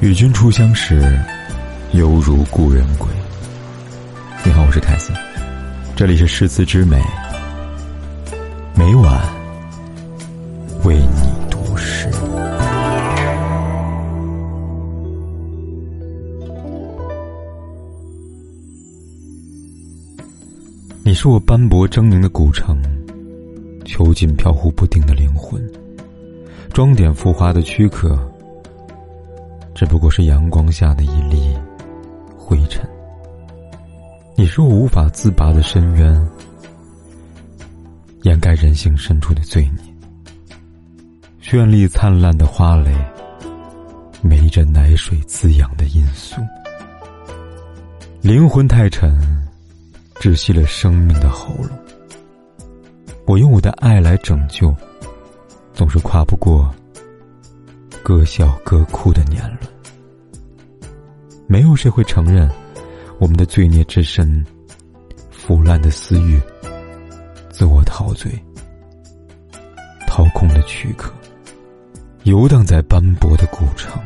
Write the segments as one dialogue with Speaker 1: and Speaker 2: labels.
Speaker 1: 与君初相识，犹如故人归。你好，我是凯斯，这里是诗词之美，每晚为你读诗。你是我斑驳狰狞的古城，囚禁飘忽不定的灵魂，装点浮华的躯壳。只不过是阳光下的一粒灰尘。你是我无法自拔的深渊，掩盖人性深处的罪孽。绚丽灿烂的花蕾，没着奶水滋养的因素。灵魂太沉，窒息了生命的喉咙。我用我的爱来拯救，总是跨不过。各笑各哭的年轮，没有谁会承认我们的罪孽之深，腐烂的私欲，自我陶醉，掏空的躯壳，游荡在斑驳的古城。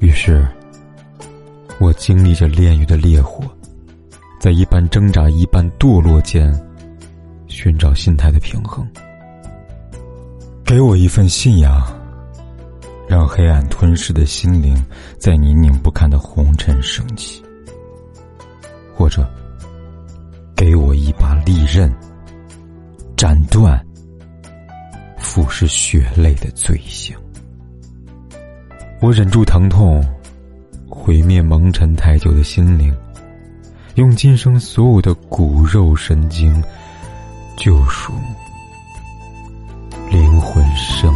Speaker 1: 于是，我经历着炼狱的烈火，在一半挣扎一半堕落间，寻找心态的平衡。给我一份信仰，让黑暗吞噬的心灵在泥泞不堪的红尘升起；或者，给我一把利刃，斩断腐蚀血泪的罪行。我忍住疼痛，毁灭蒙尘太久的心灵，用今生所有的骨肉神经救赎。灵魂生